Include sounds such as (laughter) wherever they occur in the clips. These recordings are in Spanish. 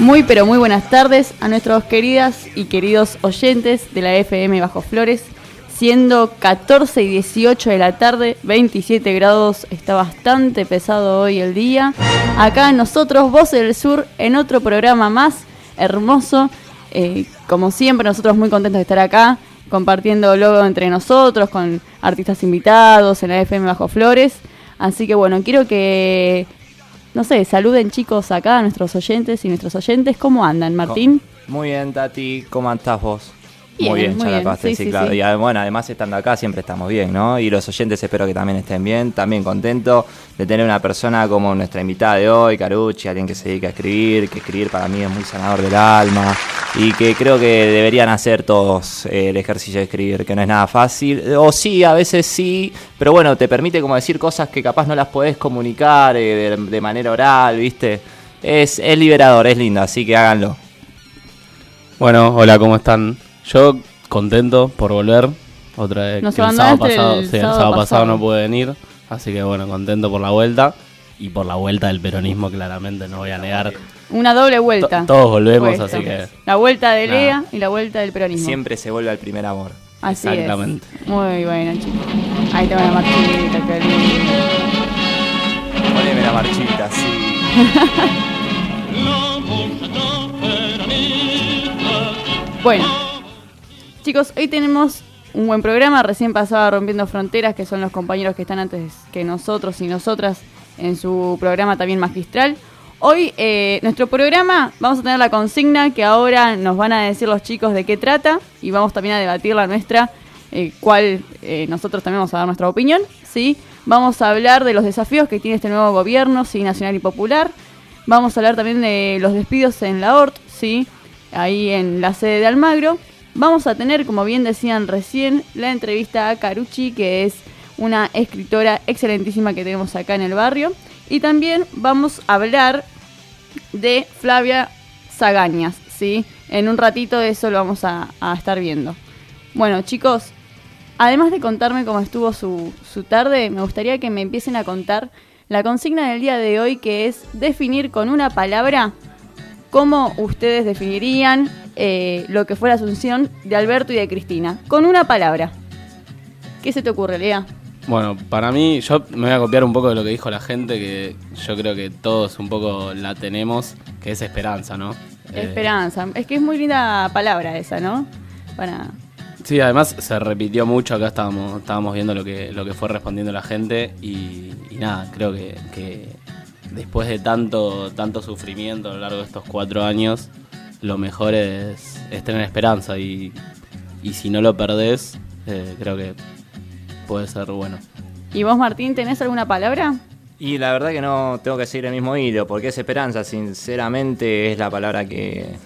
Muy pero muy buenas tardes a nuestros queridas y queridos oyentes de la FM Bajo Flores. Siendo 14 y 18 de la tarde, 27 grados, está bastante pesado hoy el día. Acá nosotros, Voces del Sur, en otro programa más hermoso. Eh, como siempre, nosotros muy contentos de estar acá, compartiendo logo entre nosotros, con artistas invitados en la FM Bajo Flores. Así que bueno, quiero que no sé, saluden chicos acá a nuestros oyentes y nuestros oyentes. ¿Cómo andan, Martín? Muy bien, Tati. ¿Cómo estás vos? Bien, muy bien, muy ya bien. la pasé, Sí, sí, sí, claro. sí. Y ah, bueno, además estando acá siempre estamos bien, ¿no? Y los oyentes espero que también estén bien. También contento de tener una persona como nuestra invitada de hoy, Carucci, alguien que se dedica a escribir, que escribir para mí es muy sanador del alma y que creo que deberían hacer todos eh, el ejercicio de escribir, que no es nada fácil. O sí, a veces sí, pero bueno, te permite como decir cosas que capaz no las podés comunicar eh, de, de manera oral, ¿viste? Es, es liberador, es lindo, así que háganlo. Bueno, hola, ¿cómo están? Yo contento por volver. Otra vez. Nos que el sábado abandonaste pasado, el sí, el sábado sábado pasado pasado. no pude venir. Así que bueno, contento por la vuelta. Y por la vuelta del peronismo, claramente, no voy a negar. Una doble vuelta. To- todos volvemos, así que. La vuelta de Nada. Lea y la vuelta del peronismo. Siempre se vuelve al primer amor. Así Exactamente. es. Muy bueno, chicos. Ahí tengo la Martínita, qué lindo. Poneme la marchita, sí. (laughs) Bueno, chicos, hoy tenemos un buen programa. Recién pasaba Rompiendo Fronteras, que son los compañeros que están antes que nosotros y nosotras en su programa también magistral. Hoy, eh, nuestro programa, vamos a tener la consigna que ahora nos van a decir los chicos de qué trata y vamos también a debatir la nuestra, eh, cuál eh, nosotros también vamos a dar nuestra opinión. ¿sí? Vamos a hablar de los desafíos que tiene este nuevo gobierno, sí, nacional y popular. Vamos a hablar también de los despidos en la ORT, ¿sí? ahí en la sede de Almagro. Vamos a tener, como bien decían recién, la entrevista a Carucci, que es una escritora excelentísima que tenemos acá en el barrio. Y también vamos a hablar de Flavia Zagañas, ¿sí? En un ratito eso lo vamos a, a estar viendo. Bueno, chicos, además de contarme cómo estuvo su, su tarde, me gustaría que me empiecen a contar la consigna del día de hoy, que es definir con una palabra cómo ustedes definirían eh, lo que fue la asunción de Alberto y de Cristina. Con una palabra. ¿Qué se te ocurre, Lea? Bueno, para mí, yo me voy a copiar un poco de lo que dijo la gente, que yo creo que todos un poco la tenemos, que es esperanza, ¿no? Eh, Esperanza. Es que es muy linda palabra esa, ¿no? Para... Sí, además se repitió mucho, acá estábamos, estábamos viendo lo que, lo que fue respondiendo la gente y, y nada, creo que, que después de tanto, tanto sufrimiento a lo largo de estos cuatro años, lo mejor es, es tener esperanza y, y si no lo perdés, eh, creo que puede ser bueno. ¿Y vos, Martín, tenés alguna palabra? Y la verdad que no tengo que seguir el mismo hilo, porque es esperanza, sinceramente, es la palabra que,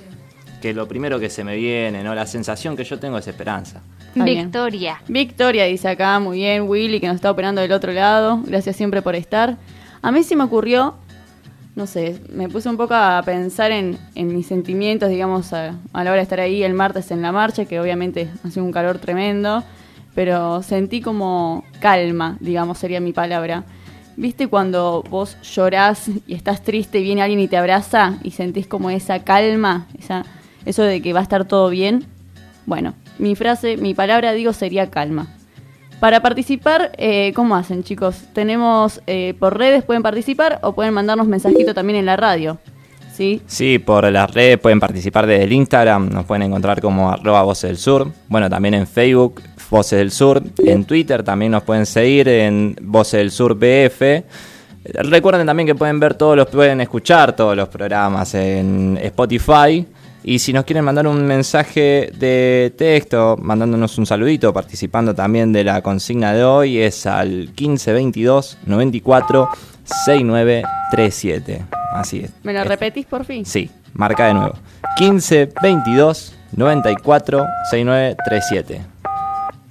que lo primero que se me viene, ¿no? La sensación que yo tengo es esperanza. Victoria. Victoria dice acá, muy bien, Willy, que nos está operando del otro lado. Gracias siempre por estar. A mí sí me ocurrió, no sé, me puse un poco a pensar en, en mis sentimientos, digamos, a, a la hora de estar ahí el martes en la marcha, que obviamente hace un calor tremendo, pero sentí como calma, digamos, sería mi palabra. ¿Viste cuando vos llorás y estás triste y viene alguien y te abraza y sentís como esa calma, esa, eso de que va a estar todo bien? Bueno, mi frase, mi palabra, digo, sería calma. Para participar, eh, ¿cómo hacen, chicos? Tenemos eh, por redes, pueden participar o pueden mandarnos mensajito también en la radio. ¿Sí? Sí, por las redes pueden participar desde el Instagram, nos pueden encontrar como arroba Voces del Sur. Bueno, también en Facebook, Voces del Sur. En Twitter también nos pueden seguir en Voces del Sur BF. Recuerden también que pueden ver todos los, pueden escuchar todos los programas en Spotify. Y si nos quieren mandar un mensaje de texto, mandándonos un saludito, participando también de la consigna de hoy, es al 1522 94 6937. Así es. ¿Me lo repetís por fin? Sí, marca de nuevo. 15 22 94 6937.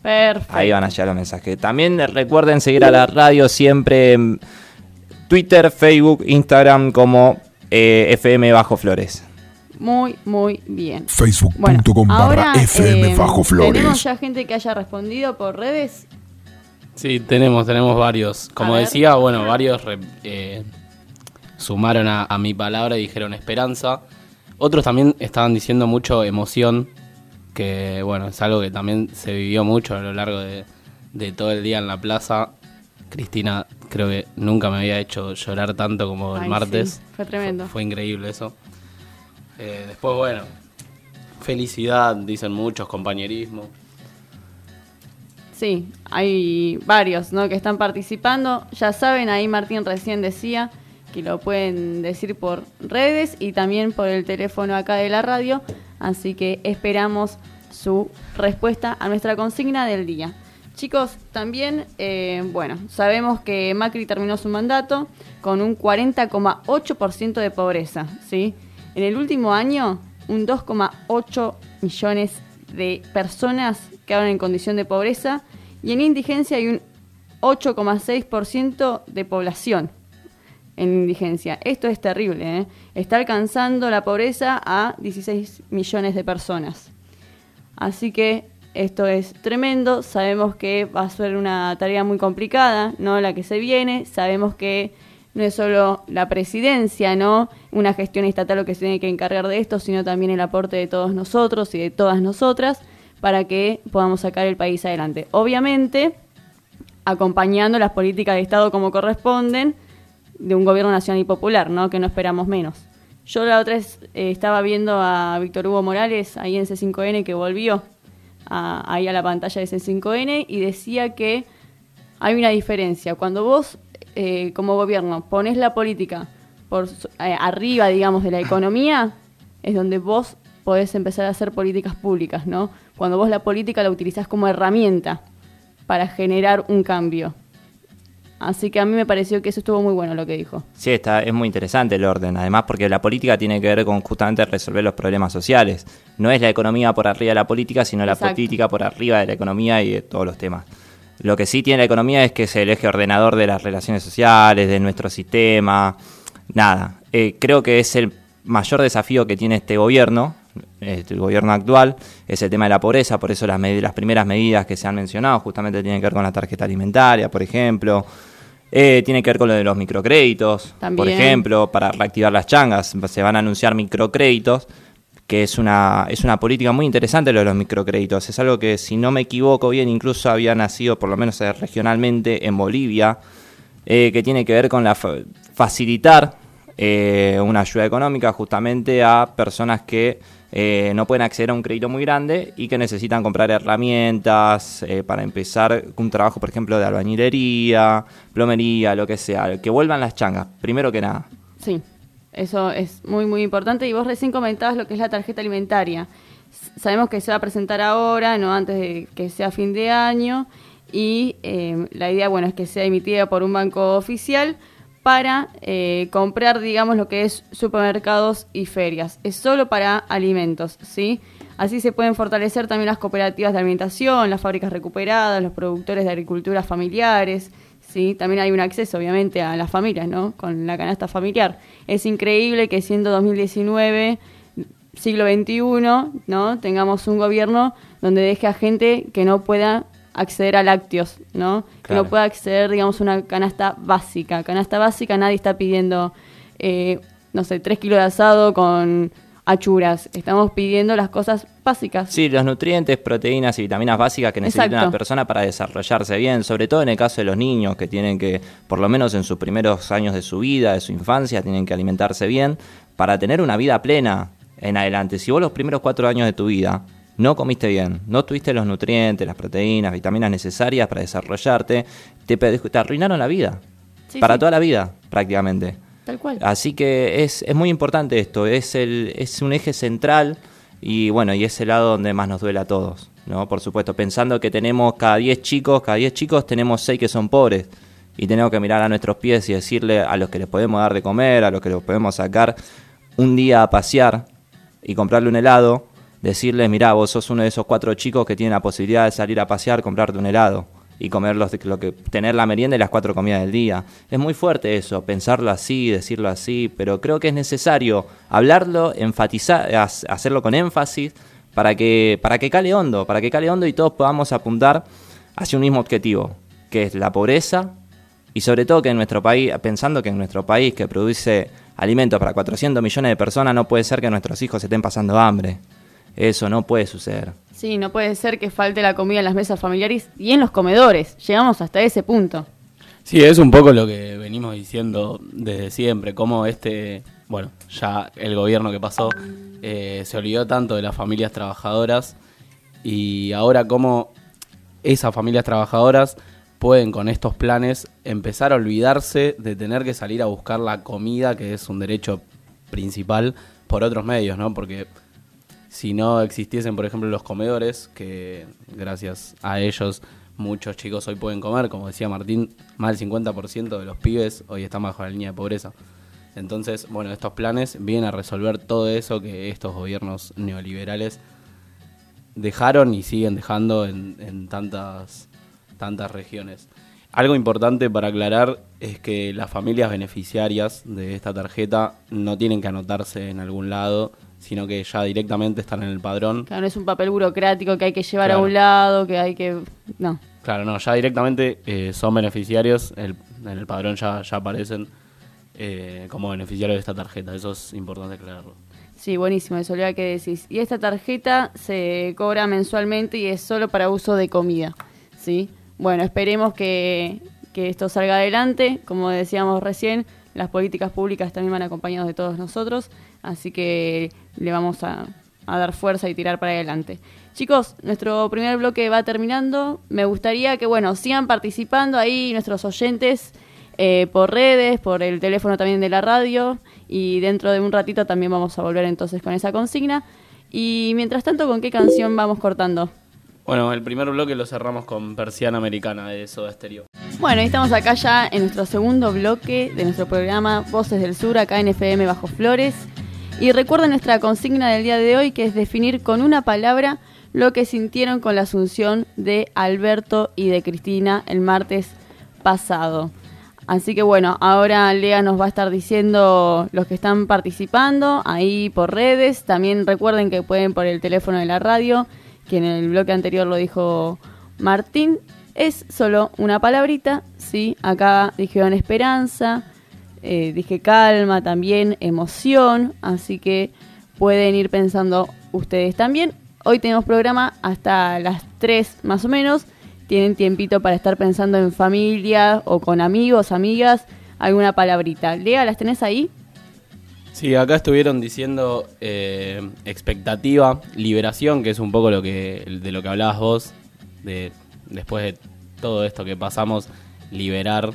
Perfecto. Ahí van a llegar los mensajes. También recuerden seguir a la radio siempre en Twitter, Facebook, Instagram como eh, FM Bajo Flores. Muy, muy bien. Facebook.com barra ahora, FM eh, Bajo ¿Tenemos Flores. ya gente que haya respondido por redes? Sí, tenemos, tenemos varios. Como A ver. decía, bueno, varios re- eh, sumaron a, a mi palabra y dijeron esperanza. otros también estaban diciendo mucho emoción, que bueno, es algo que también se vivió mucho a lo largo de, de todo el día en la plaza. Cristina creo que nunca me había hecho llorar tanto como el Ay, martes. sí, fue tremendo. Fue, increíble eso. Eh, después, bueno, felicidad, dicen muchos, compañerismo. Sí, hay varios ¿no? que están participando. Ya saben, ahí Martín recién decía que lo pueden decir por redes y también por el teléfono acá de la radio. Así que esperamos su respuesta a nuestra consigna del día. Chicos, también, eh, bueno, sabemos que Macri terminó su mandato con un 40,8% de pobreza, ¿sí? En el último año, un 2,8 millones de personas quedaron en condición de pobreza y en indigencia hay un 8,6% de población en indigencia. Esto es terrible, ¿eh? Está alcanzando la pobreza a 16 millones de personas. Así que esto es tremendo. Sabemos que va a ser una tarea muy complicada, ¿no? La que se viene. Sabemos que no es solo la presidencia, ¿no? Una gestión estatal lo que se tiene que encargar de esto, sino también el aporte de todos nosotros y de todas nosotras para que podamos sacar el país adelante. Obviamente, acompañando las políticas de Estado como corresponden de un gobierno nacional y popular, ¿no? Que no esperamos menos. Yo la otra vez eh, estaba viendo a Víctor Hugo Morales ahí en C5N que volvió a- ahí a la pantalla de C5N y decía que hay una diferencia. Cuando vos, eh, como gobierno, pones la política por eh, arriba, digamos, de la economía, es donde vos podés empezar a hacer políticas públicas, ¿no? Cuando vos la política la utilizás como herramienta para generar un cambio. Así que a mí me pareció que eso estuvo muy bueno lo que dijo. Sí, está, es muy interesante el orden, además porque la política tiene que ver con justamente resolver los problemas sociales. No es la economía por arriba de la política, sino la política por arriba de la economía y de todos los temas. Lo que sí tiene la economía es que es el eje ordenador de las relaciones sociales, de nuestro sistema. Nada, eh, creo que es el mayor desafío que tiene este gobierno, este, el gobierno actual, es el tema de la pobreza, por eso las, las primeras medidas que se han mencionado justamente tienen que ver con la tarjeta alimentaria, por ejemplo. Eh, tiene que ver con lo de los microcréditos, por También. ejemplo, para reactivar las changas. Se van a anunciar microcréditos, que es una, es una política muy interesante lo de los microcréditos. Es algo que, si no me equivoco bien, incluso había nacido, por lo menos eh, regionalmente, en Bolivia, eh, que tiene que ver con la fa- facilitar eh, una ayuda económica justamente a personas que eh, no pueden acceder a un crédito muy grande y que necesitan comprar herramientas eh, para empezar un trabajo, por ejemplo, de albañilería, plomería, lo que sea, que vuelvan las changas, primero que nada. Sí, eso es muy, muy importante. Y vos recién comentabas lo que es la tarjeta alimentaria. Sabemos que se va a presentar ahora, no antes de que sea fin de año. Y eh, la idea, bueno, es que sea emitida por un banco oficial para eh, comprar, digamos, lo que es supermercados y ferias. Es solo para alimentos, ¿sí? Así se pueden fortalecer también las cooperativas de alimentación, las fábricas recuperadas, los productores de agricultura familiares, ¿sí? También hay un acceso, obviamente, a las familias, ¿no? Con la canasta familiar. Es increíble que siendo 2019, siglo XXI, ¿no? Tengamos un gobierno donde deje a gente que no pueda acceder a lácteos, ¿no? Que no pueda acceder, digamos, a una canasta básica. Canasta básica, nadie está pidiendo, eh, no sé, tres kilos de asado con achuras. Estamos pidiendo las cosas básicas. Sí, los nutrientes, proteínas y vitaminas básicas que necesita Exacto. una persona para desarrollarse bien, sobre todo en el caso de los niños que tienen que, por lo menos en sus primeros años de su vida, de su infancia, tienen que alimentarse bien para tener una vida plena en adelante. Si vos los primeros cuatro años de tu vida no comiste bien, no tuviste los nutrientes, las proteínas, vitaminas necesarias para desarrollarte, te, te arruinaron la vida. Sí, para sí. toda la vida, prácticamente. Tal cual. Así que es, es muy importante esto, es, el, es un eje central y bueno, y es el lado donde más nos duele a todos, ¿no? Por supuesto, pensando que tenemos cada 10 chicos, cada 10 chicos tenemos 6 que son pobres y tenemos que mirar a nuestros pies y decirle a los que les podemos dar de comer, a los que los podemos sacar un día a pasear y comprarle un helado, decirles, mirá, vos sos uno de esos cuatro chicos que tienen la posibilidad de salir a pasear, comprarte un helado y comer los, lo que, tener la merienda y las cuatro comidas del día. Es muy fuerte eso, pensarlo así, decirlo así, pero creo que es necesario hablarlo, enfatizar, ha- hacerlo con énfasis para que, para que cale hondo, para que cale hondo y todos podamos apuntar hacia un mismo objetivo, que es la pobreza Y sobre todo que en nuestro país, pensando que en nuestro país que produce alimentos para 400 millones de personas, no puede ser que nuestros hijos estén pasando hambre. Eso no puede suceder. Sí, no puede ser que falte la comida en las mesas familiares y en los comedores. Llegamos hasta ese punto. Sí, es un poco lo que venimos diciendo desde siempre, como este, bueno, ya el gobierno que pasó eh, se olvidó tanto de las familias trabajadoras y ahora como esas familias trabajadoras pueden con estos planes empezar a olvidarse de tener que salir a buscar la comida, que es un derecho principal, por otros medios, ¿no? Porque si no existiesen, por ejemplo, los comedores, que gracias a ellos muchos chicos hoy pueden comer, como decía Martín, más del 50% de los pibes hoy están bajo la línea de pobreza. Entonces, bueno, estos planes vienen a resolver todo eso que estos gobiernos neoliberales dejaron y siguen dejando en, tantas, tantas regiones. Algo importante para aclarar es que las familias beneficiarias de esta tarjeta no tienen que anotarse en algún lado, sino que ya directamente están en el padrón. Claro, no es un papel burocrático que hay que llevar a un lado, que hay que... No. Claro, no, ya directamente eh, son beneficiarios, en el padrón ya, ya aparecen eh, como beneficiario de esta tarjeta. Eso es importante aclararlo. Sí, buenísimo, eso le que decís. Y esta tarjeta se cobra mensualmente y es solo para uso de comida. ¿sí? Bueno, esperemos que, esto salga adelante. Como decíamos recién, las políticas públicas también van acompañadas de todos nosotros. Así que le vamos a, dar fuerza y tirar para adelante. Chicos, nuestro primer bloque va terminando. Me gustaría que, bueno, sigan participando ahí nuestros oyentes eh, por redes, por el teléfono también de la radio y dentro de un ratito también vamos a volver entonces con esa consigna. Y mientras tanto, ¿con qué canción vamos cortando? Bueno, el primer bloque lo cerramos con Persiana Americana de Soda Stereo. Bueno, y estamos acá ya en nuestro segundo bloque de nuestro programa Voces del Sur, acá en FM Bajo Flores. Y recuerden nuestra consigna del día de hoy, que es definir con una palabra lo que sintieron con la asunción de Alberto y de Cristina el martes pasado. Así que bueno, ahora Lea nos va a estar diciendo los que están participando ahí por redes. También recuerden que pueden por el teléfono de la radio, que en el bloque anterior lo dijo Martín. Es solo una palabrita, ¿sí? Acá dijeron esperanza, eh, dije calma también, emoción, así que pueden ir pensando ustedes también. Hoy tenemos programa hasta las 3 más o menos tienen tiempito para estar pensando en familia o con amigos, amigas, alguna palabrita. Lea, ¿las tenés ahí? Sí, acá estuvieron diciendo eh, expectativa, liberación, que es un poco lo que de lo que hablabas vos, de después de todo esto que pasamos, liberar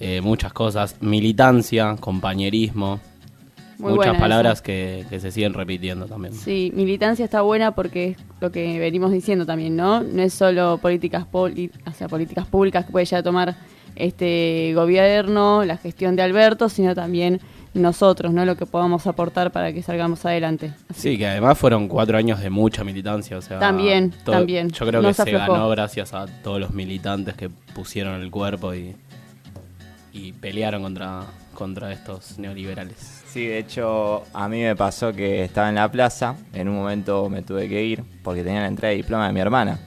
eh, muchas cosas, militancia, compañerismo, Muchas palabras que, se siguen repitiendo también. Sí, militancia está buena porque es lo que venimos diciendo también, ¿no? No es solo políticas, hacia políticas públicas que puede ya tomar este gobierno, la gestión de Alberto, sino también nosotros, ¿no? Lo que podamos aportar para que salgamos adelante. Sí, que además fueron cuatro años de mucha militancia, o sea... También, también. Yo creo que se, ganó gracias a todos los militantes que pusieron el cuerpo y, y pelearon contra, contra estos neoliberales. Sí, de hecho, a mí me pasó que estaba en la plaza, en un momento me tuve que ir porque tenía la entrega de diploma de mi hermana.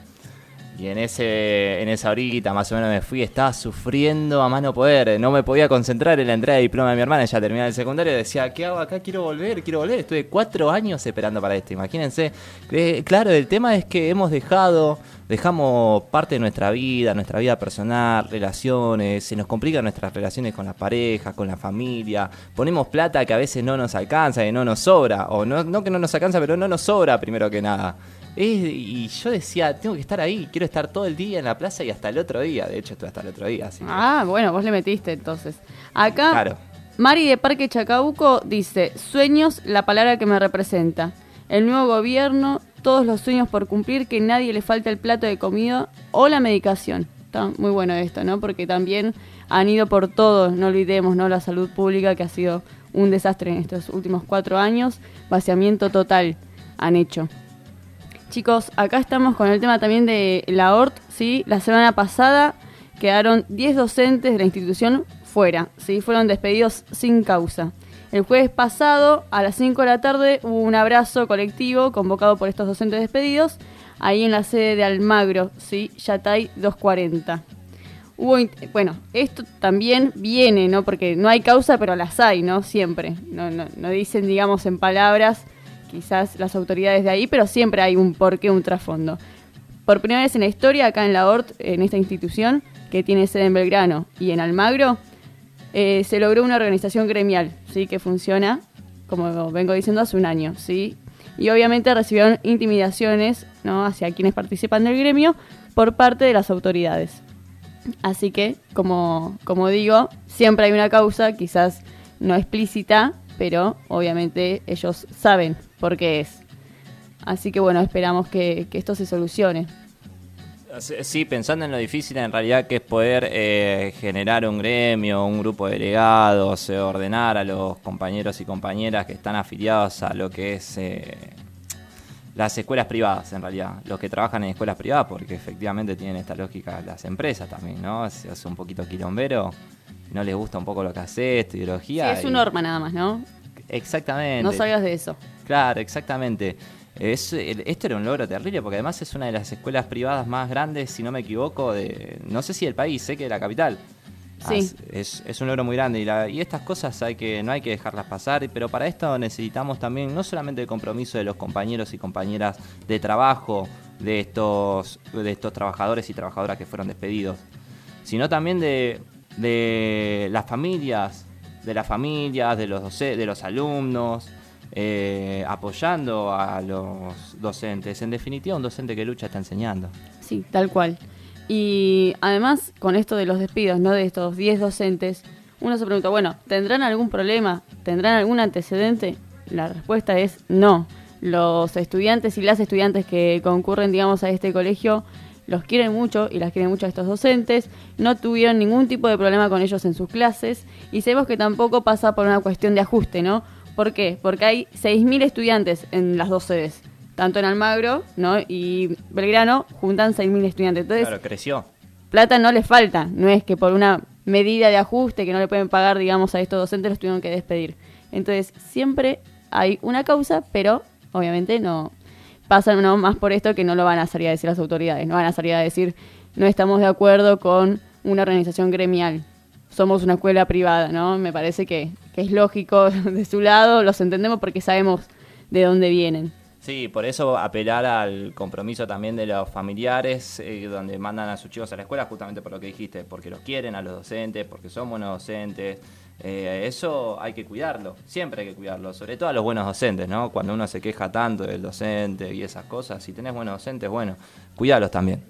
Y en ese en esa horita más o menos me fui, estaba sufriendo a mano poder, no me podía concentrar en la entrega de diploma de mi hermana, ya terminaba el secundario, decía, ¿qué hago acá? Quiero volver, quiero volver. Estuve cuatro años esperando para esto, imagínense. Eh, claro, el tema es que hemos dejado dejamos parte de nuestra vida, nuestra vida personal, relaciones, se nos complican nuestras relaciones con las parejas, con la familia, ponemos plata que a veces no nos alcanza, que no nos sobra, o no, no que no nos alcanza, pero no nos sobra primero que nada. Y yo decía, tengo que estar ahí, quiero estar todo el día en la plaza y hasta el otro día. De hecho, estuve hasta el otro día. ah, bueno, vos le metiste entonces. Acá, Mari de Parque Chacabuco dice, sueños, la palabra que me representa. El nuevo gobierno todos los sueños por cumplir, que nadie le falte el plato de comida o la medicación. Está muy bueno esto, ¿no? Porque también han ido por todo, no olvidemos, ¿no? La salud pública que ha sido un desastre en estos últimos cuatro años, vaciamiento total han hecho. Chicos, acá estamos con el tema también de la ORT, ¿sí? La semana pasada quedaron 10 docentes de la institución fuera, ¿sí? Fueron despedidos sin causa. El jueves pasado, a las 5 de la tarde, hubo un abrazo colectivo convocado por estos docentes despedidos, ahí en la sede de Almagro, ¿sí? Yatay 240. hubo, bueno, esto también viene, ¿no? Porque no hay causa, pero las hay, ¿no? Siempre. No, no, no dicen, digamos, en palabras quizás las autoridades de ahí, pero siempre hay un porqué, un trasfondo. Por primera vez en la historia, acá en la ORT, en esta institución, que tiene sede en Belgrano y en Almagro, eh, se logró una organización gremial, ¿sí? Que funciona, como vengo diciendo, hace un año, ¿sí? Y obviamente recibieron intimidaciones, ¿no? Hacia quienes participan del gremio por parte de las autoridades. Así que, como, como digo, siempre hay una causa, quizás no explícita, pero obviamente ellos saben por qué es. Así que bueno, esperamos que, esto se solucione. Sí, pensando en lo difícil en realidad que es poder eh, generar un gremio, un grupo de delegados, eh, ordenar a los compañeros y compañeras que están afiliados a lo que es eh, las escuelas privadas, en realidad, los que trabajan en escuelas privadas, porque efectivamente tienen esta lógica las empresas también, ¿no? Se hace un poquito quilombero, no les gusta un poco lo que hace, esta ideología. Sí, es un norma nada más, ¿no? Exactamente. No sabías de eso. Claro, exactamente. Es, esto era un logro terrible porque además es una de las escuelas privadas más grandes, si no me equivoco, de no sé si del país, sé que de la capital. Sí. Es, es, un logro muy grande y, y, estas cosas hay que no hay que dejarlas pasar, pero para esto necesitamos también no solamente el compromiso de los compañeros y compañeras de trabajo de estos, de estos trabajadores y trabajadoras que fueron despedidos, sino también de, de las familias, de las familias, de los, de los alumnos, eh, apoyando a los docentes. En definitiva, un docente que lucha está enseñando. Sí, tal cual. Y además, con esto de los despidos, ¿no? De estos 10 docentes, uno se pregunta, bueno, ¿tendrán algún problema? ¿Tendrán algún antecedente? La respuesta es no. Los estudiantes y las estudiantes que concurren, digamos, a este colegio los quieren mucho y las quieren mucho a estos docentes, no tuvieron ningún tipo de problema con ellos en sus clases y sabemos que tampoco pasa por una cuestión de ajuste, ¿no? ¿Por qué? Porque hay 6.000 estudiantes en las dos sedes tanto en Almagro ¿no? y Belgrano juntan 6.000 estudiantes. Entonces, claro, creció. Plata no les falta, no es que por una medida de ajuste que no le pueden pagar, digamos, a estos docentes los tuvieron que despedir. Entonces, siempre hay una causa, pero obviamente no pasan no, más por esto que no lo van a salir a decir las autoridades, no van a salir a decir no estamos de acuerdo con una organización gremial, somos una escuela privada, ¿no? Me parece que es lógico (laughs) de su lado, los entendemos porque sabemos de dónde vienen. Sí, por eso apelar al compromiso también de los familiares, eh, donde mandan a sus chicos a la escuela, justamente por lo que dijiste, porque los quieren a los docentes, porque son buenos docentes. Eh, eso hay que cuidarlo, siempre hay que cuidarlo, sobre todo a los buenos docentes, ¿no? Cuando uno se queja tanto del docente y esas cosas, si tenés buenos docentes, bueno, cuidalos también.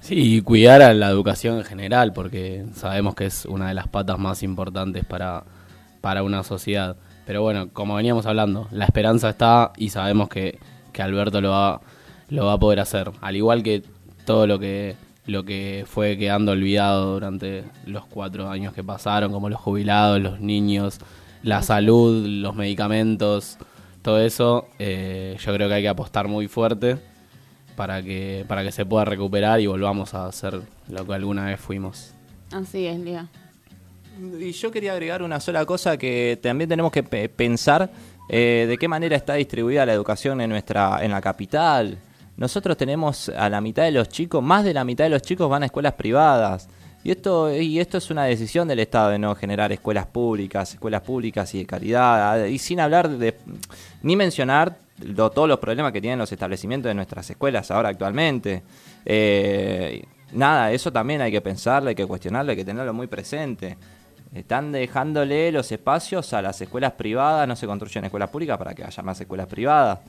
Sí, y cuidar a la educación en general, porque sabemos que es una de las patas más importantes para, para una sociedad. Pero bueno, como veníamos hablando, la esperanza está y sabemos que, Alberto lo va, lo va a poder hacer. Al igual que todo lo que, lo que fue quedando olvidado durante los cuatro años que pasaron, como los jubilados, los niños, la salud, los medicamentos, todo eso, eh, yo creo que hay que apostar muy fuerte para que, para que se pueda recuperar y volvamos a ser lo que alguna vez fuimos. Así es, Lía. Y yo quería agregar una sola cosa que también tenemos que pensar eh, de qué manera está distribuida la educación en nuestra en la capital. Nosotros tenemos a la mitad de los chicos, más de la mitad de los chicos van a escuelas privadas. Y esto, y esto es una decisión del Estado de no generar escuelas públicas, escuelas públicas y de calidad, y sin hablar de, ni mencionar todos los problemas que tienen los establecimientos de nuestras escuelas ahora actualmente. Eh, nada, eso también hay que pensarlo, hay que cuestionarlo, hay que tenerlo muy presente. Están dejándole los espacios a las escuelas privadas, no se construyen escuelas públicas para que haya más escuelas privadas.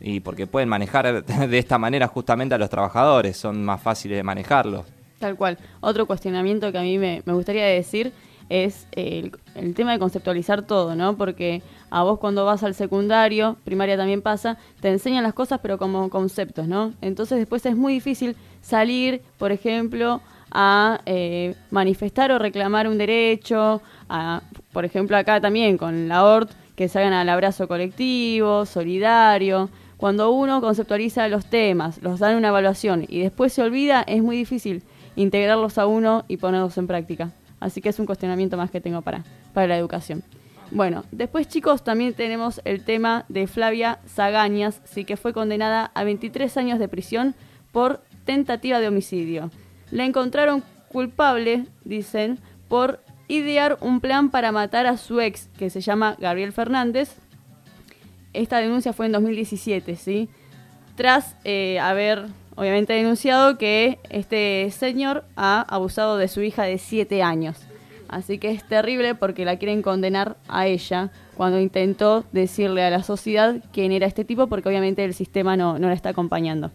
Y porque pueden manejar (laughs) de esta manera justamente a los trabajadores, son más fáciles de manejarlos. Tal cual. Otro cuestionamiento que a mí me, gustaría decir es el, el, tema de conceptualizar todo, ¿no? Porque a vos cuando vas al secundario, primaria también pasa, te enseñan las cosas pero como conceptos, ¿no? Entonces después es muy difícil salir, por ejemplo, a eh, manifestar o reclamar un derecho, a, por ejemplo acá también con la ORT, que salgan al abrazo colectivo, solidario. Cuando uno conceptualiza los temas, los dan una evaluación y después se olvida, es muy difícil integrarlos a uno y ponerlos en práctica. Así que es un cuestionamiento más que tengo para, para la educación. Bueno, después chicos también tenemos el tema de Flavia Zagañas, sí que fue condenada a 23 años de prisión por tentativa de homicidio. La encontraron culpable, dicen, por idear un plan para matar a su ex, que se llama Gabriel Fernández. Esta denuncia fue en 2017, ¿sí? Tras eh, haber, obviamente, denunciado que este señor ha abusado de su hija de 7 años. Así que es terrible porque la quieren condenar a ella cuando intentó decirle a la sociedad quién era este tipo, porque obviamente el sistema no, no la está acompañando.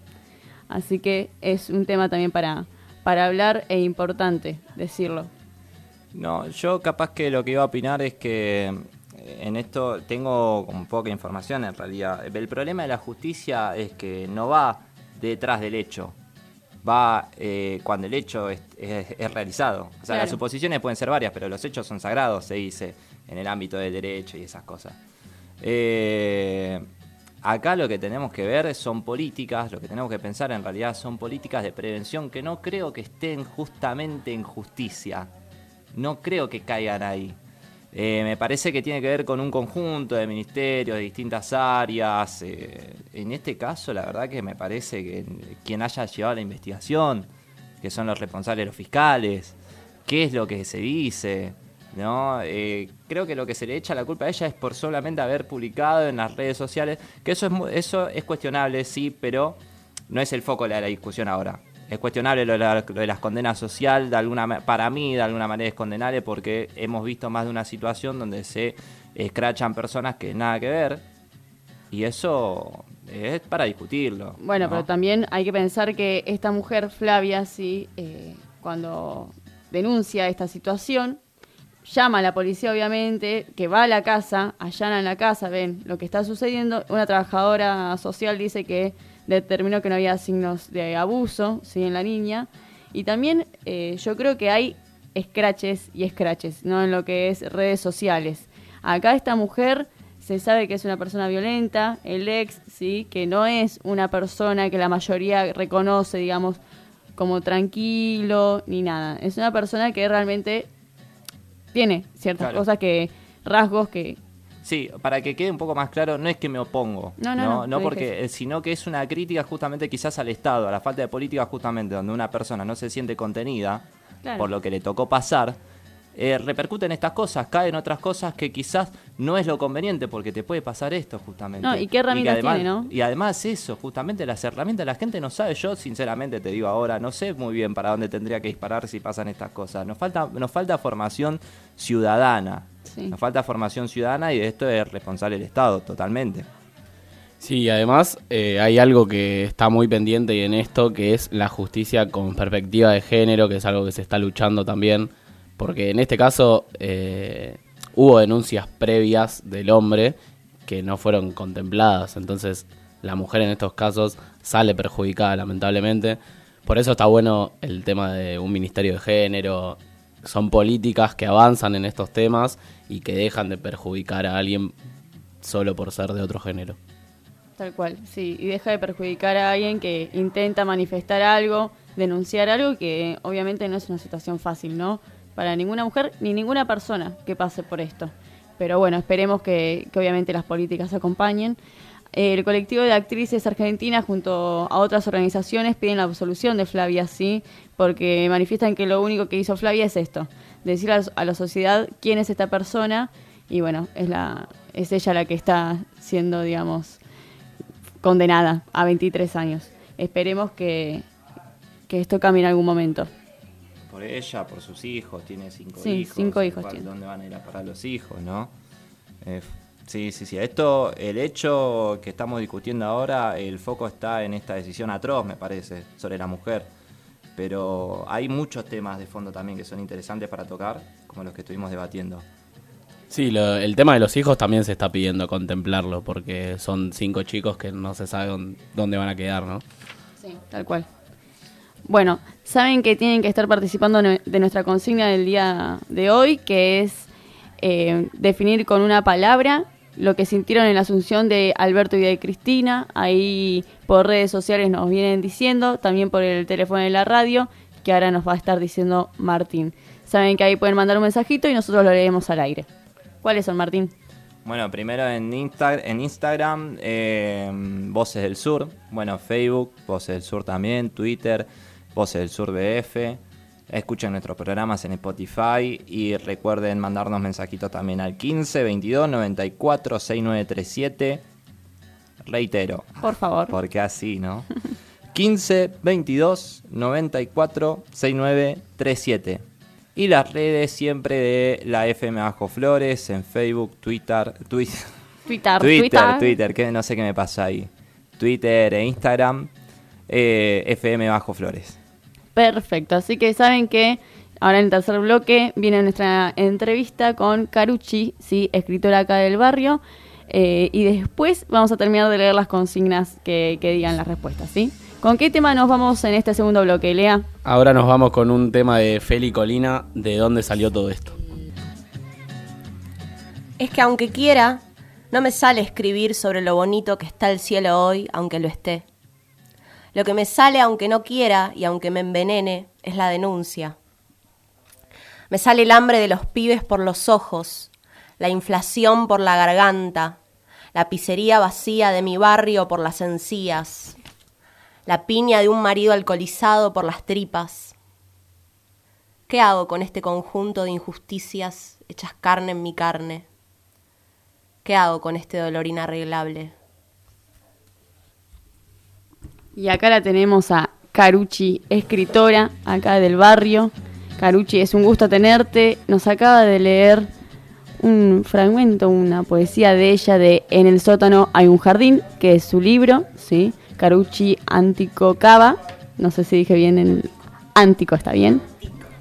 Así que es un tema también para, para hablar e importante decirlo. No, yo capaz que lo que iba a opinar es que eh, en esto tengo como poca información en realidad. El problema de la justicia es que no va detrás del hecho, va eh, cuando el hecho es, realizado. O sea, las suposiciones pueden ser varias, pero los hechos son sagrados, se dice, en el ámbito del derecho y esas cosas. Eh, acá lo que tenemos que ver son políticas, lo que tenemos que pensar en realidad son políticas de prevención que no creo que estén justamente en justicia. No creo que caigan ahí. Eh, me parece que tiene que ver con un conjunto de ministerios de distintas áreas. Eh, en este caso, la verdad que me parece que quien haya llevado la investigación, que son los responsables, los fiscales, qué es lo que se dice, ¿no? Eh, creo que lo que se le echa la culpa a ella es por solamente haber publicado en las redes sociales, que eso es, eso es cuestionable, sí, pero no es el foco de la discusión ahora es cuestionable lo de, las condenas social, de alguna, para mí de alguna manera es condenable porque hemos visto más de una situación donde se escrachan personas que nada que ver y eso es para discutirlo. Bueno, pero también hay que pensar que esta mujer, Flavia, sí, eh, cuando denuncia esta situación, llama a la policía obviamente, que va a la casa, allana en la casa, ven lo que está sucediendo, una trabajadora social dice que determinó que no había signos de abuso ¿sí? en la niña. Y también eh, yo creo que hay scratches y scratches, ¿no? En lo que es redes sociales. Acá esta mujer se sabe que es una persona violenta, el ex, ¿sí? Que no es una persona que la mayoría reconoce, digamos, como tranquilo ni nada. Es una persona que realmente tiene ciertas cosas que, rasgos que, Sí, para que quede un poco más claro, no es que me opongo, no, no, no, porque, eh, sino que es una crítica justamente quizás al Estado, a la falta de política justamente donde una persona no se siente contenida por lo que le tocó pasar, eh, repercute en estas cosas, cae en otras cosas que quizás no es lo conveniente porque te puede pasar esto justamente. No, ¿y qué herramientas tiene, no? Y además eso, justamente las herramientas la gente no sabe, yo sinceramente te digo ahora, no sé muy bien para dónde tendría que disparar si pasan estas cosas. Nos falta, nos falta formación ciudadana nos falta formación ciudadana y de esto es responsable el Estado, totalmente. Sí, además eh, hay algo que está muy pendiente y en esto, que es la justicia con perspectiva de género, que es algo que se está luchando también, porque en este caso eh, hubo denuncias previas del hombre que no fueron contempladas, entonces la mujer en estos casos sale perjudicada lamentablemente. Por eso está bueno el tema de un ministerio de género, son políticas que avanzan en estos temas y que dejan de perjudicar a alguien solo por ser de otro género. Tal cual, sí, y deja de perjudicar a alguien que intenta manifestar algo, denunciar algo que obviamente no es una situación fácil, ¿no? Para ninguna mujer ni ninguna persona que pase por esto. Pero bueno, esperemos que, que obviamente las políticas acompañen. El colectivo de actrices argentinas junto a otras organizaciones piden la absolución de Flavia, sí, porque manifiestan que lo único que hizo Flavia es esto, decir a, la sociedad quién es esta persona y bueno, es la es ella la que está siendo, digamos, condenada a 23 años. Esperemos que, esto cambie en algún momento. Por ella, por sus hijos, tiene cinco sí, hijos. cinco hijos tiene. ¿Dónde van a ir a parar los hijos, no? Eh, sí, sí, sí. Esto, el hecho que estamos discutiendo ahora, el foco está en esta decisión atroz, me parece, sobre la mujer pero hay muchos temas de fondo también que son interesantes para tocar, como los que estuvimos debatiendo. Sí, el tema de los hijos también se está pidiendo contemplarlo, porque son cinco chicos que no se sabe dónde van a quedar, ¿no? Sí, tal cual. Bueno, saben que tienen que estar participando de nuestra consigna del día de hoy, que es eh, definir con una palabra lo que sintieron en la asunción de Alberto y de Cristina. Ahí por redes sociales nos vienen diciendo, también por el teléfono de la radio, que ahora nos va a estar diciendo Martín. Saben que ahí pueden mandar un mensajito y nosotros lo leemos al aire. ¿Cuáles son, Martín? Bueno, primero en, en Instagram, eh, Voces del Sur. Bueno, Facebook, Voces del Sur también. Twitter, Voces del Sur BF. Escuchen nuestros programas en Spotify y recuerden mandarnos mensajitos también al 15 22 94 6937. Reitero. Por favor. Porque así, ¿no? 15 22 94 6937. Y las redes siempre de la FM Bajo Flores en Facebook, Twitter, Twitter, Twitter, Twitter, Twitter, que no sé qué me pasa ahí. Twitter e Instagram, eh, FM Bajo Flores. Perfecto, así que saben que ahora en el tercer bloque viene nuestra entrevista con Carucci, ¿sí? escritora acá del barrio, eh, y después vamos a terminar de leer las consignas que, que digan las respuestas, ¿sí? ¿Con qué tema nos vamos en este segundo bloque, Lea? Ahora nos vamos con un tema de Feli Colina, de dónde salió todo esto. Es que aunque quiera, no me sale escribir sobre lo bonito que está el cielo hoy, aunque lo esté. Lo que me sale aunque no quiera y aunque me envenene es la denuncia. Me sale el hambre de los pibes por los ojos, la inflación por la garganta, la pizzería vacía de mi barrio por las encías, la piña de un marido alcoholizado por las tripas. ¿Qué hago con este conjunto de injusticias hechas carne en mi carne? ¿Qué hago con este dolor inarreglable? Y acá la tenemos a Carucci, escritora acá del barrio. Carucci, es un gusto tenerte. Nos acaba de leer un fragmento, una poesía de ella de En el sótano hay un jardín, que es su libro, ¿sí? Carucci Antico Cava. No sé si dije bien el Antico, ¿está bien?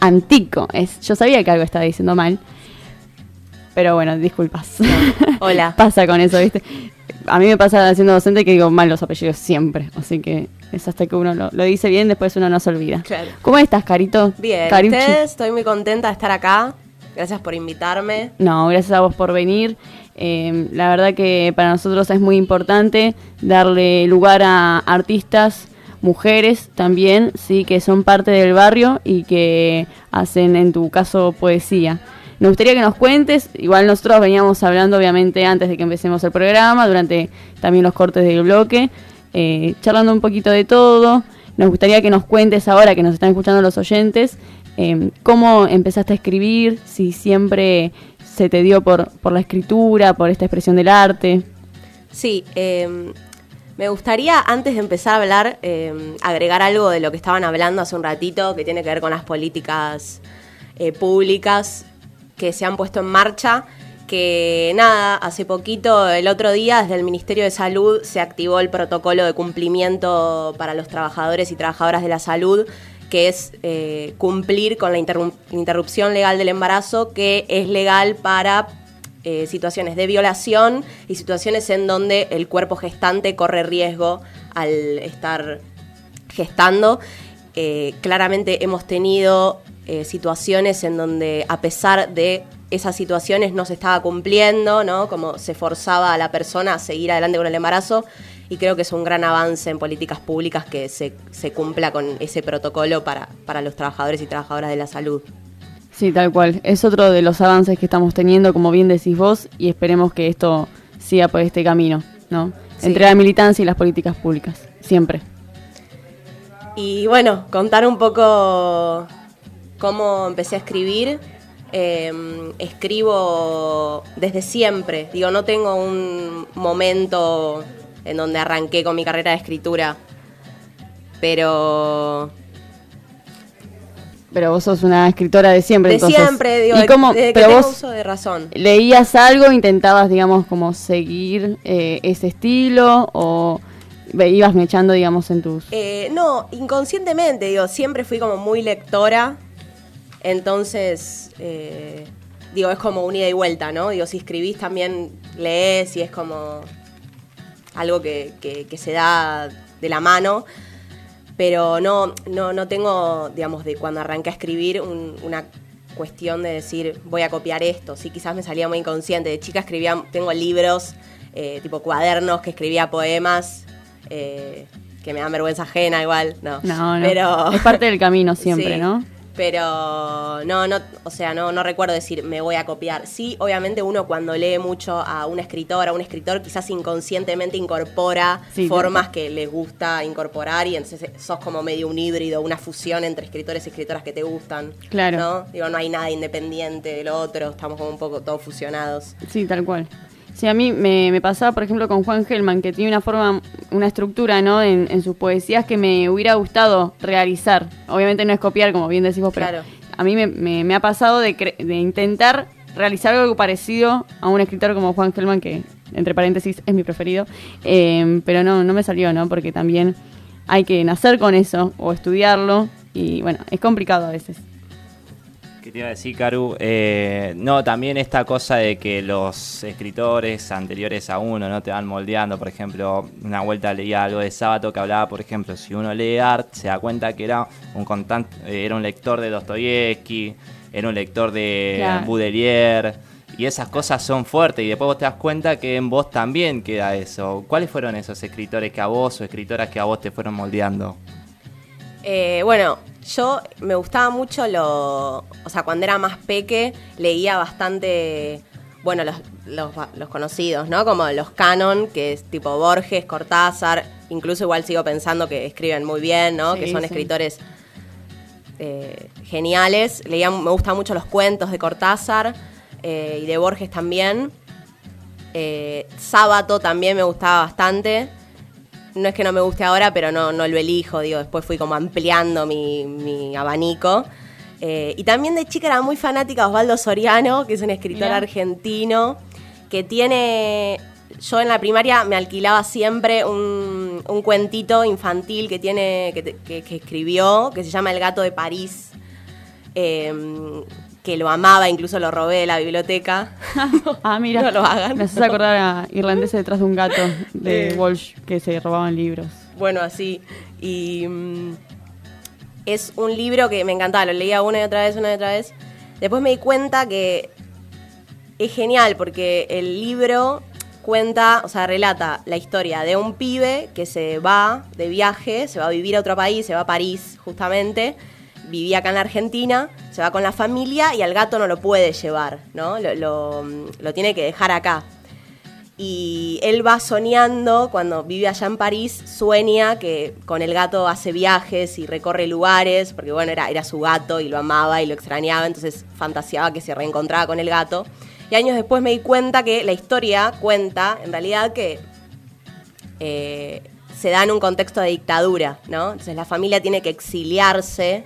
Antico. Es, yo sabía que algo estaba diciendo mal. Pero bueno, disculpas. Hola. (laughs) Pasa con eso, ¿viste? A mí me pasa siendo docente que digo mal los apellidos siempre. Así que es hasta que uno lo, lo dice bien, después uno no se olvida. Claro. ¿Cómo estás, Carito? Bien, Carucci. estoy muy contenta de estar acá. Gracias por invitarme. No, gracias a vos por venir. Eh, la verdad que para nosotros es muy importante darle lugar a artistas, mujeres también, sí, que son parte del barrio y que hacen, en tu caso, poesía. Nos gustaría que nos cuentes, igual nosotros veníamos hablando obviamente antes de que empecemos el programa, durante también los cortes del bloque, eh, charlando un poquito de todo. Nos gustaría que nos cuentes ahora que nos están escuchando los oyentes, eh, cómo empezaste a escribir, si siempre se te dio por, la escritura, por esta expresión del arte. Sí, eh, me gustaría, antes de empezar a hablar, eh, agregar algo de lo que estaban hablando hace un ratito, que tiene que ver con las políticas eh, públicas que se han puesto en marcha. Que nada, hace poquito, el otro día, desde el Ministerio de Salud se activó el protocolo de cumplimiento para los trabajadores y trabajadoras de la salud, que es eh, cumplir con la interrupción legal del embarazo, que es legal para eh, situaciones de violación y situaciones en donde el cuerpo gestante corre riesgo al estar gestando. Eh, claramente hemos tenido eh, situaciones en donde a pesar de esas situaciones no se estaba cumpliendo, ¿no? Como se forzaba a la persona a seguir adelante con el embarazo y creo que es un gran avance en políticas públicas que se, se cumpla con ese protocolo para, para los trabajadores y trabajadoras de la salud. Sí, tal cual. Es otro de los avances que estamos teniendo, como bien decís vos, y esperemos que esto siga por este camino, ¿no? Sí. Entre la militancia y las políticas públicas, siempre. Y bueno, contar un poco cómo empecé a escribir. Eh, escribo desde siempre. Digo, no tengo un momento en donde arranqué con mi carrera de escritura. Pero Pero vos sos una escritora de siempre, de entonces. siempre, digo, ¿Y cómo, desde pero vos uso de razón. leías algo, intentabas, digamos, como seguir eh, ese estilo o ibas mechando, digamos, en tus... Eh, no, inconscientemente, digo, siempre fui como muy lectora. Entonces, eh, digo, es como un ida y vuelta, ¿no? Digo, si escribís también lees y es como algo que, que- que se da de la mano. Pero no, no, no tengo, digamos, de cuando arranqué a escribir un- una cuestión de decir voy a copiar esto. Sí, quizás me salía muy inconsciente. De chica escribía, tengo libros, eh, tipo cuadernos que escribía poemas, eh, que me dan vergüenza ajena igual, no. No, no. Pero, Es parte del camino (laughs) siempre, Sí. ¿no? Pero no, no, o sea, no, no recuerdo decir me voy a copiar. Sí, obviamente uno cuando lee mucho a un escritor, a un escritor, quizás inconscientemente incorpora Sí, formas que les gusta incorporar y entonces sos como medio un híbrido, una fusión entre escritores y escritoras que te gustan. Claro. ¿no? Digo, no hay nada independiente del otro, estamos como un poco todos fusionados. Sí, tal cual. Sí, a mí me, me pasaba, por ejemplo, con Juan Gelman, que tiene una forma, una estructura, ¿no? En, en sus poesías que me hubiera gustado realizar. Obviamente no es copiar, como bien decís vos, pero a mí me, me- me ha pasado de, cre- de intentar realizar algo parecido a un escritor como Juan Gelman, que, entre paréntesis, es mi preferido. Eh, pero no, no me salió, ¿no? Porque también hay que nacer con eso o estudiarlo. Y bueno, es complicado a veces. ¿Qué te iba a decir, Caru? Eh, no, también esta cosa de que los escritores anteriores a uno no te van moldeando. Por ejemplo, una vuelta leía algo de Sábato que hablaba, por ejemplo, si uno lee art, se da cuenta que era un contan- eh, era un lector de Dostoyevsky, era un lector de Claro. Baudelaire. Y esas cosas son fuertes y después vos te das cuenta que en vos también queda eso. ¿Cuáles fueron esos escritores que a vos o escritoras que a vos te fueron moldeando? Eh, bueno, yo me gustaba mucho lo. O sea, cuando era más peque, leía bastante. Bueno, los, los, los conocidos, ¿no? Como los canon, que es tipo Borges, Cortázar. Incluso igual sigo pensando que escriben muy bien, ¿no? Sí, que son sí. escritores eh, geniales. Leía, me gustan mucho los cuentos de Cortázar eh, y de Borges también. Eh, Sábato también me gustaba bastante. No es que no me guste ahora, pero no, no lo elijo, digo, después fui como ampliando mi, mi abanico. Eh, y también de chica era muy fanática de Osvaldo Soriano, que es un escritor Mirá. argentino, que tiene... Yo en la primaria me alquilaba siempre un, un cuentito infantil que tiene que, que- que escribió, que se llama El gato de París, eh, que lo amaba, incluso lo robé de la biblioteca. (laughs) Ah, mira. No lo hagan. Me haces acordar a Irlandeses detrás de un gato de Eh. Walsh que se robaban libros. Bueno, así. Y mm, es un libro que me encantaba, lo leía una y otra vez, una y otra vez. Después me di cuenta que es genial porque el libro cuenta, o sea, relata la historia de un pibe que se va de viaje, se va a vivir a otro país, se va a París justamente, vivía acá en la Argentina, se va con la familia y al gato no lo puede llevar, ¿no? Lo, lo- lo tiene que dejar acá. Y él va soñando, cuando vive allá en París, sueña que con el gato hace viajes y recorre lugares, porque bueno, era, era su gato y lo amaba y lo extrañaba, entonces fantaseaba que se reencontraba con el gato. Y años después me di cuenta que la historia cuenta, en realidad, que eh, se da en un contexto de dictadura, ¿no? Entonces la familia tiene que exiliarse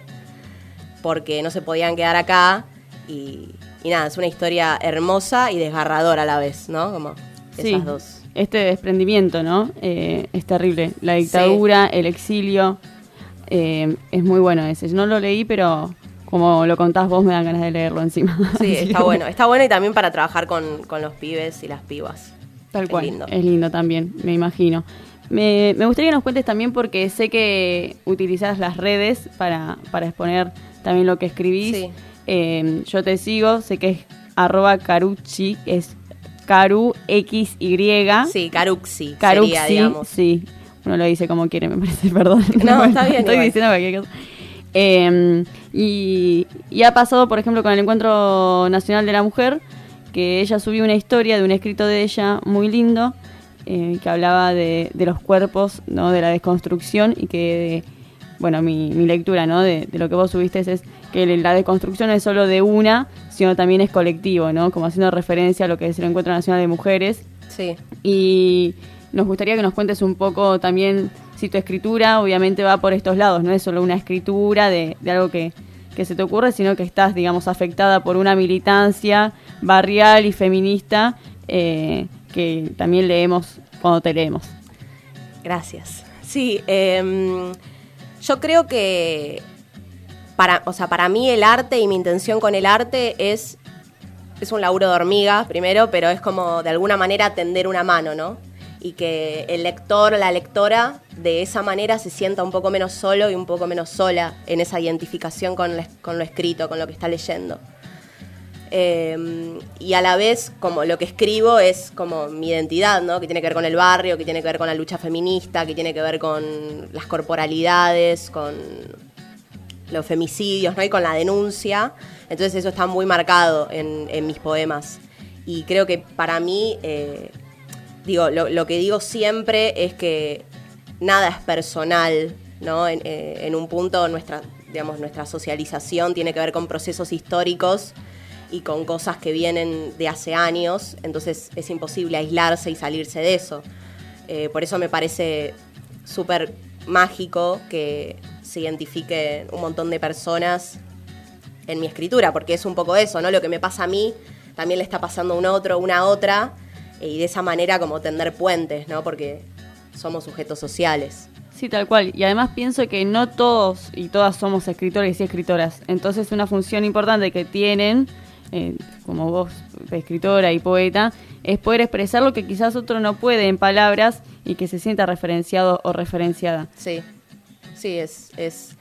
porque no se podían quedar acá y, y nada, es una historia hermosa y desgarradora a la vez, ¿no? Como Sí, esas dos. este desprendimiento, ¿no? Eh, es terrible. La dictadura, el exilio, eh, es muy bueno ese. Yo no lo leí, pero como lo contás vos, me dan ganas de leerlo encima. Sí, (laughs) está bueno. Está bueno y también para trabajar con, con los pibes y las pibas. Tal Es cual. lindo. Es lindo también, me imagino. Me, me gustaría que nos cuentes también, porque sé que utilizás las redes para, para exponer también lo que escribís. Sí. Eh, yo te sigo, sé que es arroba carucci, es caru x y Sí, Caruxi. Caruxi, sería, digamos. sí. Uno lo dice como quiere, me parece, (laughs) perdón. No, está bien Estoy igual. diciendo cualquier cosa. Eh, y, y ha pasado, por ejemplo, con el Encuentro Nacional de la Mujer, que ella subió una historia de un escrito de ella muy lindo, eh, que hablaba de, de los cuerpos, ¿no? de la desconstrucción, y que, bueno, mi, mi lectura ¿no? de, de lo que vos subiste es, que la desconstrucción no es solo de una, sino también es colectivo, ¿no? como haciendo referencia a lo que es el Encuentro Nacional de Mujeres. Sí. Y nos gustaría que nos cuentes un poco también si tu escritura obviamente va por estos lados, no es solo una escritura de, de algo que, que se te ocurre, sino que estás, digamos, afectada por una militancia barrial y feminista eh, que también leemos cuando te leemos. Gracias. Sí, em, yo creo que para, o sea, para mí el arte y mi intención con el arte es, es un laburo de hormiga, primero, pero es como de alguna manera tender una mano, ¿no? Y que el lector la lectora de esa manera se sienta un poco menos solo y un poco menos sola en esa identificación con, con lo escrito, con lo que está leyendo. Eh, y a la vez, como lo que escribo es como mi identidad, ¿no? Que tiene que ver con el barrio, que tiene que ver con la lucha feminista, que tiene que ver con las corporalidades, con, los femicidios, ¿no? Y con la denuncia. Entonces eso está muy marcado en, en mis poemas. Y creo que para mí, eh, digo, lo, lo, que digo siempre es que nada es personal, ¿no? En, eh, en, un punto nuestra, digamos, nuestra socialización tiene que ver con procesos históricos y con cosas que vienen de hace años, entonces es imposible aislarse y salirse de eso. Eh, por eso me parece súper mágico que se identifique un montón de personas en mi escritura, porque es un poco eso, ¿no? Lo que me pasa a mí también le está pasando a un otro, una otra, y de esa manera como tender puentes, ¿no? Porque somos sujetos sociales. Sí, tal cual. Y además pienso que no todos y todas somos escritores y escritoras. Entonces una función importante que tienen, eh, como vos, escritora y poeta, es poder expresar lo que quizás otro no puede en palabras y que se sienta referenciado o referenciada. Sí, sí, es, es,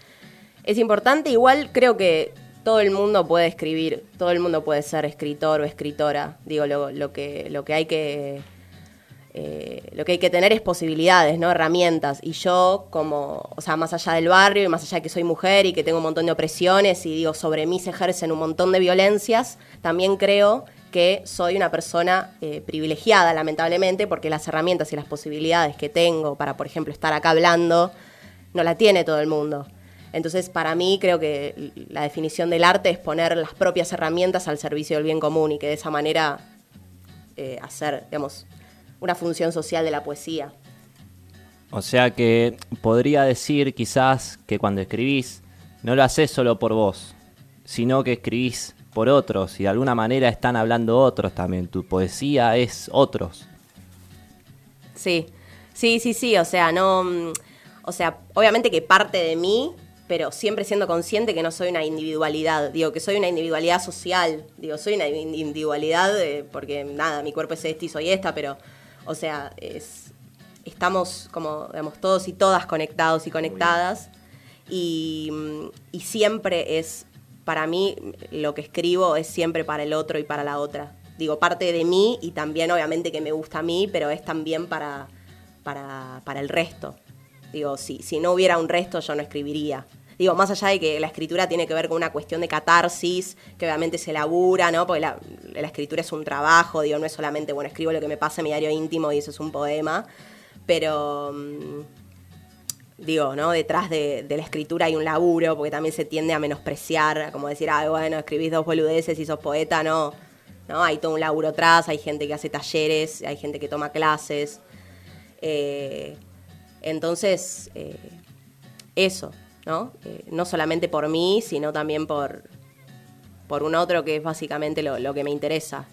es importante. Igual creo que todo el mundo puede escribir, todo el mundo puede ser escritor o escritora. Digo, lo, lo que, lo que hay que eh, lo que hay que tener es posibilidades. Herramientas. Y yo, como, o sea, más allá del barrio y más allá de que soy mujer y que tengo un montón de opresiones y digo, sobre mí se ejercen un montón de violencias, también creo que soy una persona eh, privilegiada, lamentablemente, porque las herramientas y las posibilidades que tengo para, por ejemplo, estar acá hablando, no la tiene todo el mundo. Entonces, para mí, creo que la definición del arte es poner las propias herramientas al servicio del bien común y que de esa manera eh, hacer, digamos, una función social de la poesía. O sea que podría decir quizás que cuando escribís no lo haces solo por vos, sino que escribís por otros y de alguna manera están hablando otros también. Tu poesía es otros. Sí, sí, sí, sí. O sea, no. Mm, o sea, obviamente que parte de mí, pero siempre siendo consciente que no soy una individualidad. Digo, que soy una individualidad social. Digo, soy una individualidad porque nada, mi cuerpo es este y soy esta, pero o sea, es, estamos como, digamos, todos y todas conectados y conectadas. Y, y, siempre es, para mí, lo que escribo es siempre para el otro y para la otra. Digo, parte de mí y también obviamente que me gusta a mí, pero es también para, para, para el resto. Digo, si, si no hubiera un resto yo no escribiría digo, más allá de que la escritura tiene que ver con una cuestión de catarsis, que obviamente se labura, ¿no? Porque la, escritura es un trabajo, digo, no es solamente, bueno, escribo lo que me pasa en mi diario íntimo y eso es un poema, pero... Mm, digo, ¿no? Detrás de, la escritura hay un laburo, porque también se tiende a menospreciar, como decir, ah, bueno, escribís dos boludeces y sos poeta, no. No, hay todo un laburo atrás, hay gente que hace talleres, hay gente que toma clases. Eh, entonces, eh, eso, ¿no? Eh, no solamente por mí, sino también por, por un otro que es básicamente lo, que me interesa.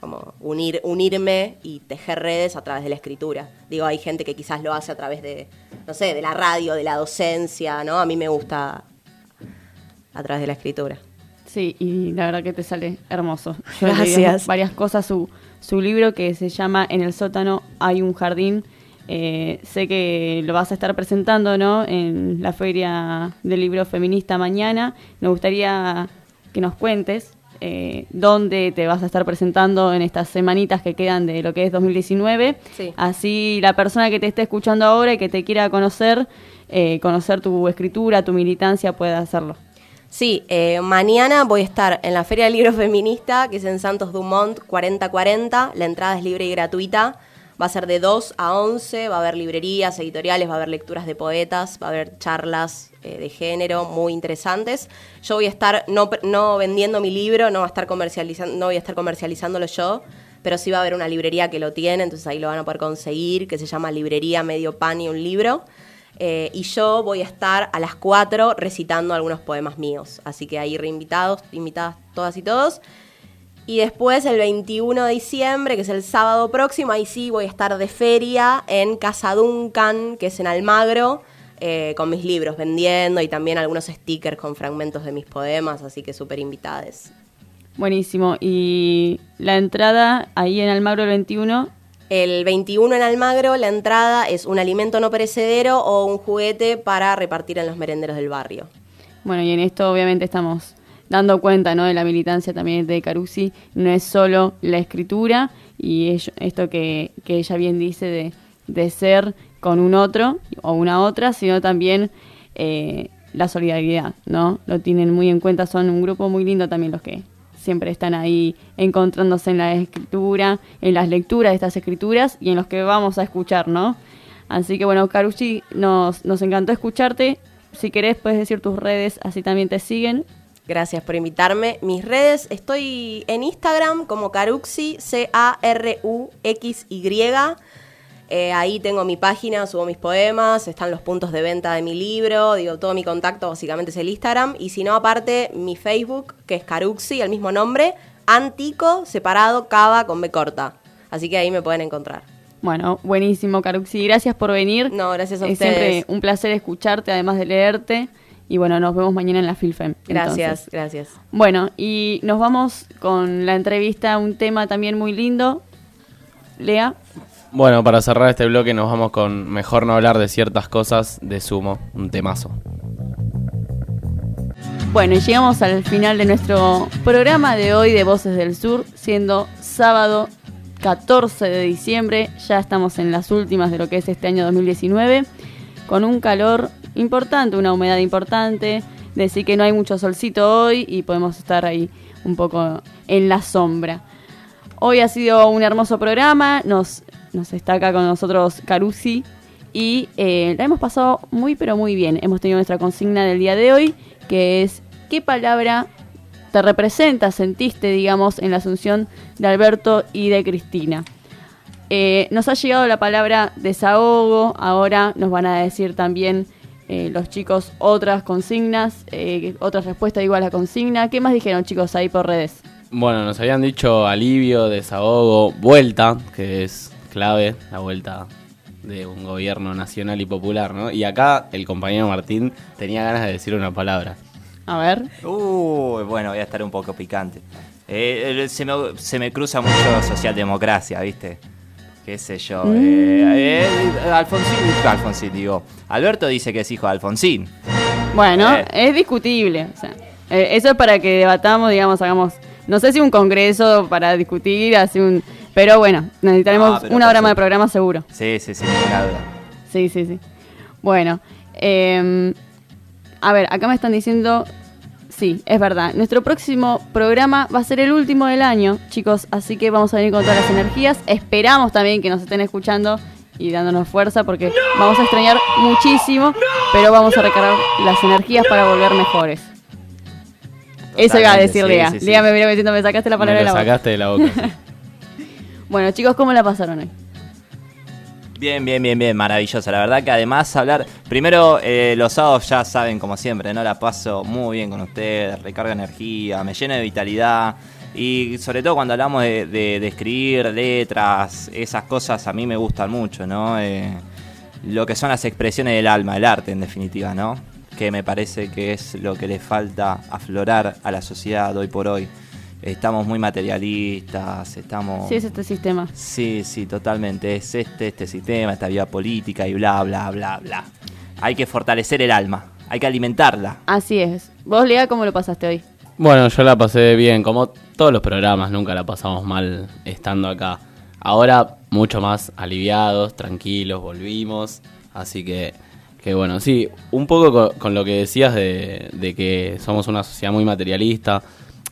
Como unir, unirme y tejer redes a través de la escritura. Digo, hay gente que quizás lo hace a través de, no sé, de la radio, de la docencia, ¿no? A mí me gusta a través de la escritura. Sí, y la verdad que te sale hermoso. Gracias. varias cosas, su, su libro que se llama En el sótano hay un jardín, eh, sé que lo vas a estar presentando ¿no? en la Feria del Libro Feminista mañana. Me gustaría que nos cuentes eh, dónde te vas a estar presentando en estas semanitas que quedan de lo que es 2019. Así la persona que te esté escuchando ahora y que te quiera conocer, eh, conocer tu escritura, tu militancia, pueda hacerlo. Sí, mañana voy a estar en la Feria del Libro Feminista, que es en Santos Dumont 4040. La entrada es libre y gratuita. Va a ser de 2 a 11, va a haber librerías, editoriales, va a haber lecturas de poetas, va a haber charlas eh, de género muy interesantes. Yo voy a estar no, no vendiendo mi libro, no, va a estar comercializando, no voy a estar comercializándolo yo, pero sí va a haber una librería que lo tiene, entonces ahí lo van a poder conseguir, que se llama Librería Medio Pan y un libro. Eh, y yo voy a estar a las 4 recitando algunos poemas míos. Así que ahí reinvitados, invitadas todas y todos. Y después el 21 de diciembre, que es el sábado próximo, ahí sí voy a estar de feria en Casa Duncan, que es en Almagro, eh, con mis libros vendiendo y también algunos stickers con fragmentos de mis poemas, así que súper invitadas. Buenísimo. ¿Y la entrada ahí en Almagro el 21? El 21 en Almagro, la entrada es un alimento no perecedero o un juguete para repartir en los merenderos del barrio. Bueno, y en esto obviamente estamos dando cuenta ¿no? de la militancia también de Carusi, no es solo la escritura y esto que, ella bien dice de, ser con un otro o una otra, sino también eh, la solidaridad, ¿no? Lo tienen muy en cuenta, son un grupo muy lindo también los que siempre están ahí encontrándose en la escritura, en las lecturas de estas escrituras y en los que vamos a escuchar, ¿no? Así que bueno, Carucci, nos, nos encantó escucharte. Si querés, puedes decir tus redes, así también te siguen. Gracias por invitarme. Mis redes, estoy en Instagram como Caruxi, C-A-R-U-X-Y. Eh, ahí tengo mi página, subo mis poemas, están los puntos de venta de mi libro, digo, todo mi contacto básicamente es el Instagram. Y si no, aparte, mi Facebook, que es Caruxi, el mismo nombre, Antico, separado, Cava con B corta. Así que ahí me pueden encontrar. Bueno, buenísimo, Caruxi. Gracias por venir. No, gracias a es ustedes. siempre un placer escucharte, además de leerte. Y bueno, nos vemos mañana en la FilFem. Gracias, entonces. gracias. Bueno, y nos vamos con la entrevista, un tema también muy lindo. Lea. Bueno, para cerrar este bloque nos vamos con Mejor no hablar de ciertas cosas de Sumo, un temazo. Bueno, y llegamos al final de nuestro programa de hoy de Voces del Sur, siendo sábado 14 de diciembre. Ya estamos en las últimas de lo que es este año 2019, con un calor importante, una humedad importante. Decir que no hay mucho solcito hoy y podemos estar ahí un poco en la sombra. Hoy ha sido un hermoso programa, nos, nos está acá con nosotros Carusi y eh, la hemos pasado muy pero muy bien. Hemos tenido nuestra consigna del día de hoy, que es ¿qué palabra te representa, sentiste, digamos, en la asunción de Alberto y de Cristina? Eh, nos ha llegado la palabra desahogo, ahora nos van a decir también eh, los chicos otras consignas, eh, otras respuestas igual a la consigna. ¿Qué más dijeron chicos ahí por redes? Bueno, nos habían dicho alivio, desahogo, vuelta, que es clave, la vuelta de un gobierno nacional y popular, ¿no? Y acá el compañero Martín tenía ganas de decir una palabra. A ver. Uy, bueno, voy a estar un poco picante. Eh, se, me, se me cruza mucho socialdemocracia, ¿viste? Qué sé yo. Mm. Eh, eh, Alfonsín, Alfonsín, digo. Alberto dice que es hijo de Alfonsín. Bueno, Eh. es discutible. o sea, eh, eso es para que debatamos, digamos, hagamos, no sé si un congreso para discutir, así un... Pero bueno, necesitaremos Ah, pero una hora más de programa seguro. Sí, sí, sí, duda. Sí, sí, sí. Bueno, eh, a ver, acá me están diciendo, sí, es verdad, nuestro próximo programa va a ser el último del año, chicos, así que vamos a venir con todas las energías. Esperamos también que nos estén escuchando y dándonos fuerza porque vamos a extrañar muchísimo, pero vamos a recargar las energías para volver mejores. Eso iba a decir sí, Lea. sí, sí. Lea me mira diciendo, me sacaste la Me palabra de lo la boca. sacaste de la boca. sí. (laughs) Bueno, chicos, ¿cómo la pasaron hoy? Bien, bien, bien, bien, maravilloso. La verdad que además hablar, primero eh, los sábados ya saben como siempre, ¿no? La paso muy bien con ustedes, recarga energía, me llena de vitalidad y sobre todo cuando hablamos de, de- de escribir letras, esas cosas a mí me gustan mucho, ¿no? Eh, lo que son las expresiones del alma, el arte en definitiva, ¿no? Que me parece que es lo que le falta aflorar a la sociedad hoy por hoy. Estamos muy materialistas, estamos... Sí, es este sistema. Sí, sí, totalmente. Es este, este sistema, esta vida política y bla, bla, bla, bla. Hay que fortalecer el alma, hay que alimentarla. Así es. ¿Vos, Lea, cómo lo pasaste hoy? Bueno, yo la pasé bien, como todos los programas, nunca la pasamos mal estando acá. Ahora mucho más aliviados, tranquilos, volvimos. Así que, que bueno, sí, un poco con, con lo que decías de, de que somos una sociedad muy materialista.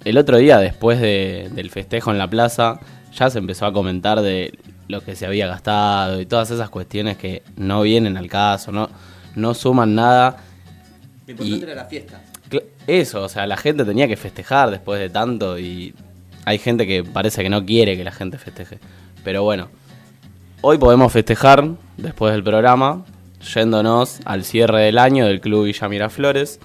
El otro día, después de- del festejo en la plaza, ya se empezó a comentar de lo que se había gastado y todas esas cuestiones que no vienen al caso, no, no suman nada. Y- la fiesta. Eso, o sea, la gente tenía que festejar después de tanto y hay gente que parece que no quiere que la gente festeje. Pero bueno, hoy podemos festejar después del programa yéndonos al cierre del año del Club Villa Miraflores,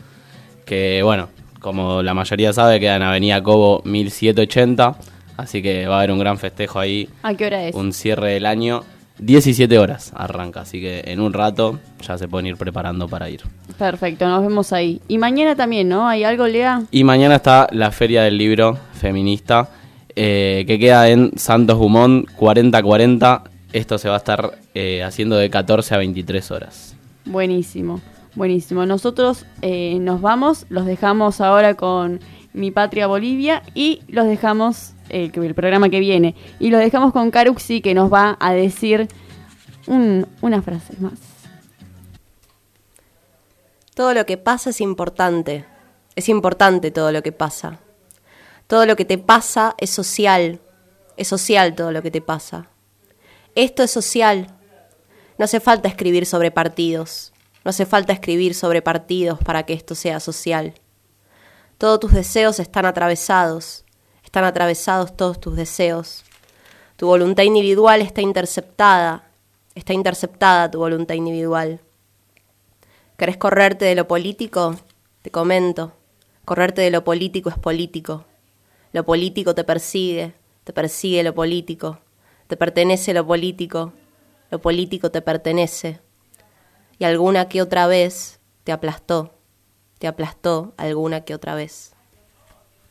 que bueno, como la mayoría sabe, queda en Avenida Cobo 1780, así que va a haber un gran festejo ahí, ¿A qué hora es? un cierre del año. 17 horas arranca, así que en un rato ya se pueden ir preparando para ir. Perfecto, nos vemos ahí. Y mañana también, ¿no? ¿Hay algo, Lea? Y mañana está la Feria del Libro Feminista, eh, que queda en Santos Dumont 4040. Esto se va a estar eh, haciendo de 14 a 23 horas. Buenísimo, buenísimo. Nosotros eh, nos vamos, los dejamos ahora con Mi Patria Bolivia y los dejamos, eh, el programa que viene, y los dejamos con Caruxi que nos va a decir un- una frase más. Todo lo que pasa es importante. Es importante todo lo que pasa. Todo lo que te pasa es social. Es social todo lo que te pasa. Esto es social. No hace falta escribir sobre partidos. No hace falta escribir sobre partidos para que esto sea social. Todos tus deseos están atravesados. Están atravesados todos tus deseos. Tu voluntad individual está interceptada. Está interceptada tu voluntad individual. ¿Querés correrte de lo político? Te comento. Correrte de lo político es político. Lo político te persigue, te persigue lo político. Te pertenece lo político, lo político te pertenece. Y alguna que otra vez te aplastó, te aplastó alguna que otra vez.